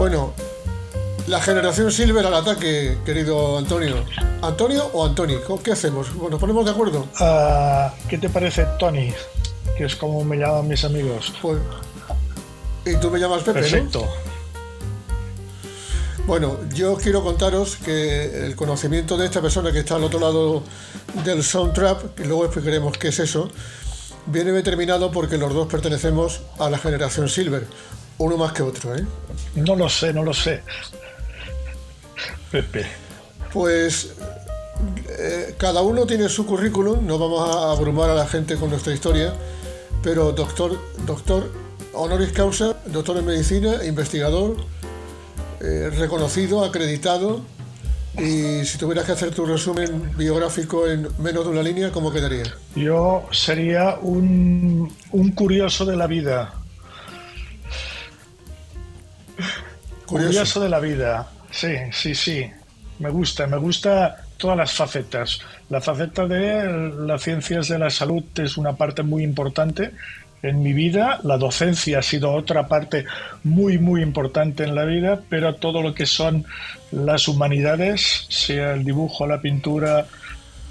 Bueno, la generación Silver al ataque, querido Antonio. ¿Antonio o Antoni? ¿Qué hacemos? Bueno, ¿Nos ponemos de acuerdo? Ah, ¿Qué te parece Tony? Que es como me llaman mis amigos. Pues, y tú me llamas Pepe, Perfecto. Bueno, yo quiero contaros que el conocimiento de esta persona que está al otro lado del soundtrap, y luego explicaremos qué es eso, viene determinado porque los dos pertenecemos a la generación Silver, uno más que otro, ¿eh? No lo sé, no lo sé. Pepe. Pues eh, cada uno tiene su currículum, no vamos a abrumar a la gente con nuestra historia, pero doctor, doctor honoris causa, doctor en medicina, investigador, eh, reconocido, acreditado, y si tuvieras que hacer tu resumen biográfico en menos de una línea, ¿cómo quedaría? Yo sería un, un curioso de la vida. Curioso. de la vida. Sí, sí, sí. Me gusta, me gusta todas las facetas. La faceta de las ciencias de la salud es una parte muy importante en mi vida. La docencia ha sido otra parte muy, muy importante en la vida, pero todo lo que son las humanidades, sea el dibujo, la pintura,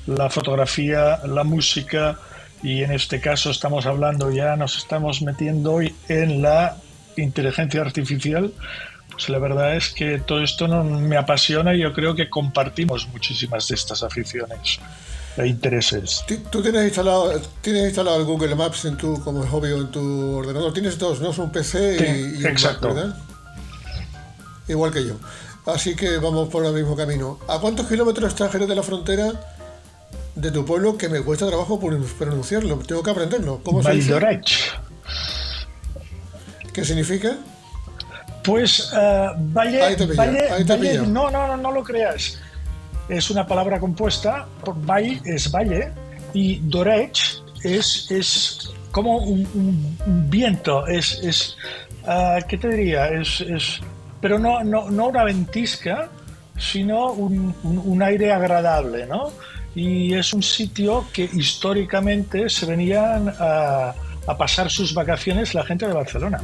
la fotografía, la música, y en este caso estamos hablando ya, nos estamos metiendo hoy en la inteligencia artificial, pues la verdad es que todo esto no, me apasiona y yo creo que compartimos muchísimas de estas aficiones e intereses. Tú tienes instalado, tienes instalado el Google Maps en tu, como hobby en tu ordenador. Tienes dos, ¿no? Es un PC y, exacto. ¿verdad? Igual que yo. Así que vamos por el mismo camino. ¿A cuántos kilómetros Jerez de la Frontera de tu pueblo que me cuesta trabajo pronunciarlo? Tengo que aprenderlo. ¿Cómo se dice? ¿Qué significa? Pues uh, Valle, valle, no, no, no, no lo creas es una palabra compuesta, por valle es valle y dorech es, es como un, viento, es, es uh, ¿qué te diría? Es, es pero no, no, no, una ventisca, sino un, un, aire agradable, ¿no? Y es un sitio que históricamente se venían a, a pasar sus vacaciones la gente de Barcelona.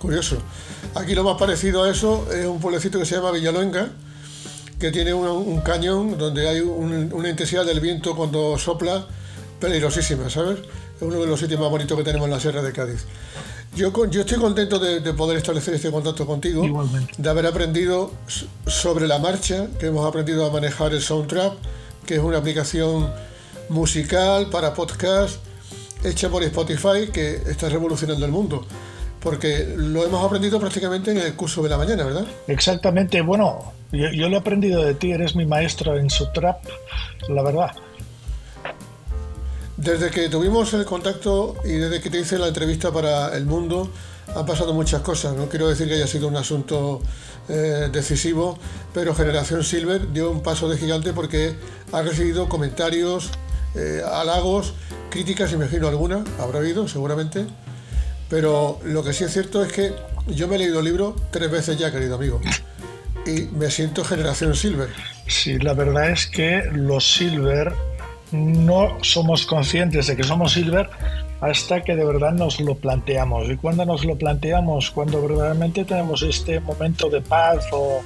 Curioso. Aquí lo más parecido a eso es un pueblecito que se llama Villaluenga, que tiene un, cañón donde hay una intensidad del viento cuando sopla peligrosísima, ¿sabes? Es uno de los sitios más bonitos que tenemos en la Sierra de Cádiz. Yo, yo estoy contento de, poder establecer este contacto contigo, de haber aprendido sobre la marcha, que hemos aprendido a manejar el Soundtrap, que es una aplicación musical para podcast hecha por Spotify que está revolucionando el mundo porque lo hemos aprendido prácticamente en el curso de la mañana, ¿verdad? Exactamente, bueno, yo, lo he aprendido de ti, eres mi maestro en su trap, la verdad. Desde que tuvimos el contacto y desde que te hice la entrevista para El Mundo, han pasado muchas cosas. No quiero decir que haya sido un asunto eh, decisivo, pero Generación Silver dio un paso de gigante porque ha recibido comentarios, eh, halagos, críticas, imagino alguna, habrá habido seguramente pero lo que sí es cierto es que yo me he leído el libro tres veces ya, querido amigo. Y me siento generación Silver. Sí, la verdad es que los Silver no somos conscientes de que somos Silver hasta que de verdad nos lo planteamos. Y cuando nos lo planteamos, cuando verdaderamente tenemos este momento de paz o,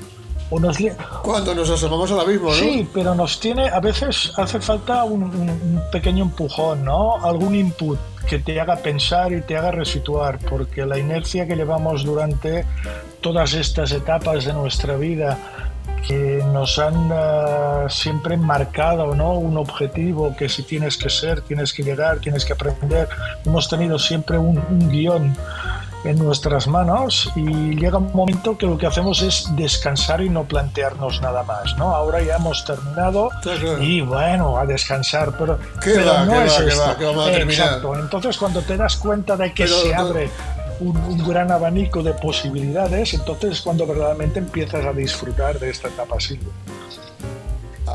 nos... Cuando nos asomamos al abismo, ¿no? Sí, pero nos tiene, a veces hace falta un, un pequeño empujón, ¿no? Algún input que te haga pensar y te haga resituar, porque la inercia que llevamos durante todas estas etapas de nuestra vida, que nos han uh, siempre marcado ¿no? un objetivo, que si tienes que ser, tienes que llegar, tienes que aprender, hemos tenido siempre un, un guion en nuestras manos y llega un momento que lo que hacemos es descansar y no plantearnos nada más, ¿no? Ahora ya hemos terminado y bueno, a descansar, pero, no es esto. Exacto. Entonces cuando te das cuenta de que se abre un, gran abanico de posibilidades, entonces es cuando verdaderamente empiezas a disfrutar de esta etapa silva.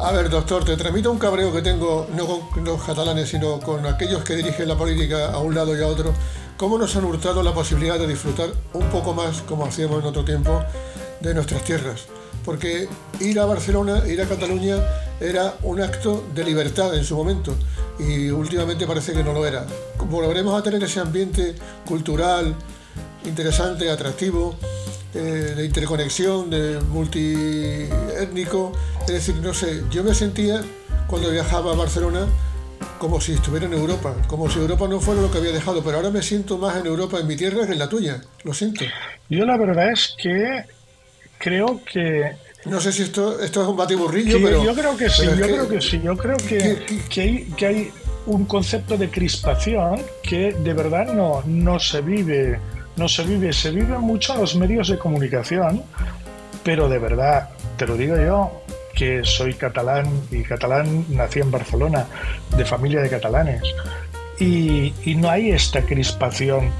A ver, doctor, te transmito un cabreo que tengo, no con los catalanes, sino con aquellos que dirigen la política a un lado y a otro, cómo nos han hurtado la posibilidad de disfrutar un poco más, como hacíamos en otro tiempo, de nuestras tierras. Porque ir a Barcelona, ir a Cataluña, era un acto de libertad en su momento y últimamente parece que no lo era. Volveremos a tener ese ambiente cultural interesante, atractivo, eh, de interconexión, de multiétnico. Es decir, no sé, yo me sentía cuando viajaba a Barcelona como si estuviera en Europa, como si Europa no fuera lo que había dejado, pero ahora me siento más en Europa, en mi tierra, que en la tuya, lo siento. Yo la verdad es que creo que... No sé si esto, esto es un batiburrillo, pero... Yo creo que sí, yo creo que sí, yo creo que, que, hay, que hay un concepto de crispación que de verdad no, no se vive, no se vive, se vive mucho en los medios de comunicación, pero de verdad, te lo digo yo, que soy catalán y catalán nací en Barcelona, de familia de catalanes. Y, no hay esta crispación.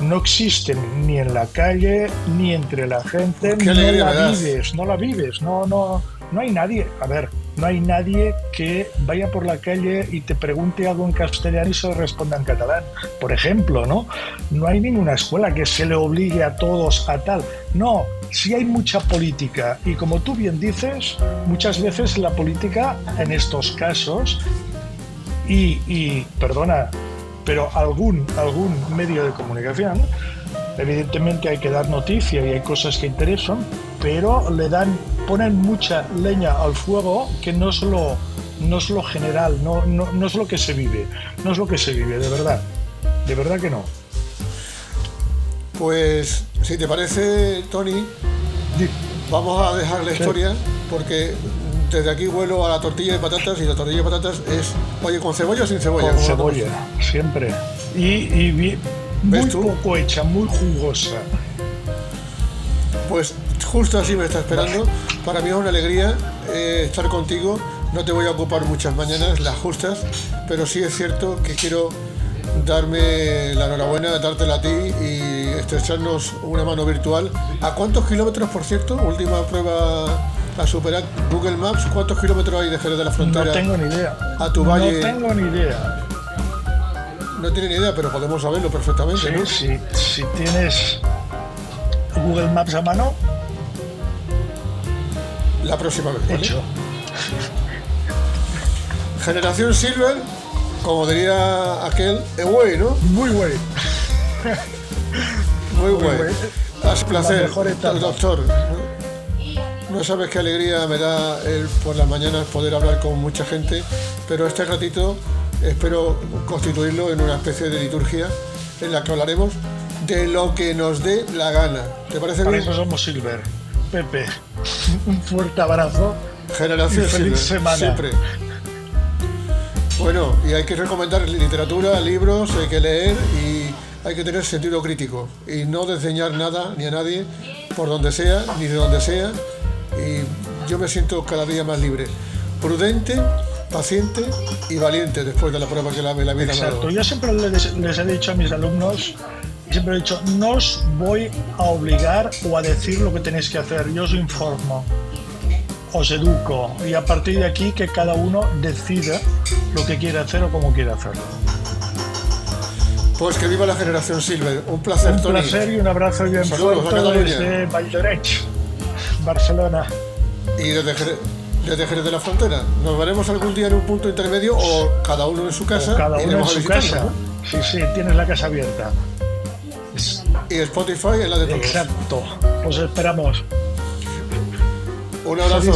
No existe ni en la calle ni entre la gente. No la vives, no la vives, no, no, no hay nadie. A ver, no hay nadie que vaya por la calle y te pregunte algo en castellano y se responda en catalán. Por ejemplo, ¿no? No hay ninguna escuela que se le obligue a todos a tal. No, si hay mucha política y como tú bien dices, muchas veces la política en estos casos y, y perdona, pero algún, algún medio de comunicación, evidentemente hay que dar noticia y hay cosas que interesan, pero le dan ponen mucha leña al fuego que no es lo, no es lo general, no, no, no es lo que se vive, no es lo que se vive, de verdad, de verdad que no. Pues si te parece, Tony, vamos a dejar la historia porque desde aquí vuelo a la tortilla de patatas y la tortilla de patatas es, oye, ¿con cebolla o sin cebolla? Con cebolla, siempre. Y, y muy poco hecha, muy jugosa. Pues justo así me está esperando. Para mí es una alegría eh, estar contigo. No te voy a ocupar muchas mañanas, las justas, pero sí es cierto que quiero darme la enhorabuena, dártela a ti y estrecharnos una mano virtual. ¿A cuántos kilómetros, por cierto? Última prueba a superar Google Maps. ¿Cuántos kilómetros hay de Jerez de la Frontera? No tengo ni idea. A tu valle. No tengo ni idea. No tiene ni idea, pero podemos saberlo perfectamente. Sí, si tienes Google Maps a mano, la próxima vez. Hecho. Generación Silver, como diría aquel, güey, ¿no? Muy güey. Muy güey. Es placer, doctor. No sabes qué alegría me da el, por las mañanas poder hablar con mucha gente, pero este ratito espero constituirlo en una especie de liturgia en la que hablaremos de lo que nos dé la gana. ¿Te parece bien? eso somos Silver. Pepe, un fuerte abrazo. Generación y feliz semana. Siempre. Bueno, y hay que recomendar literatura, libros, hay que leer y hay que tener sentido crítico y no desdeñar nada ni a nadie por donde sea ni de donde sea. Y yo me siento cada día más libre, prudente, paciente y valiente después de la prueba que la, la vida Exacto. Yo siempre les, les he dicho a mis alumnos siempre he dicho, no os voy a obligar o a decir lo que tenéis que hacer, yo os informo, os educo y a partir de aquí que cada uno decida lo que quiere hacer o cómo quiere hacerlo. Pues que viva la generación Silver, un placer, Un placer y un abrazo bien fuerte desde Valldoreix, Barcelona. Y desde Jerez, desde Jerez de la Frontera. ¿Nos veremos algún día en un punto intermedio o cada uno en su casa? cada uno en su casa. Sí, sí, tienes la casa abierta. Y Spotify es la de todos. Exacto. Pues esperamos. Un abrazo,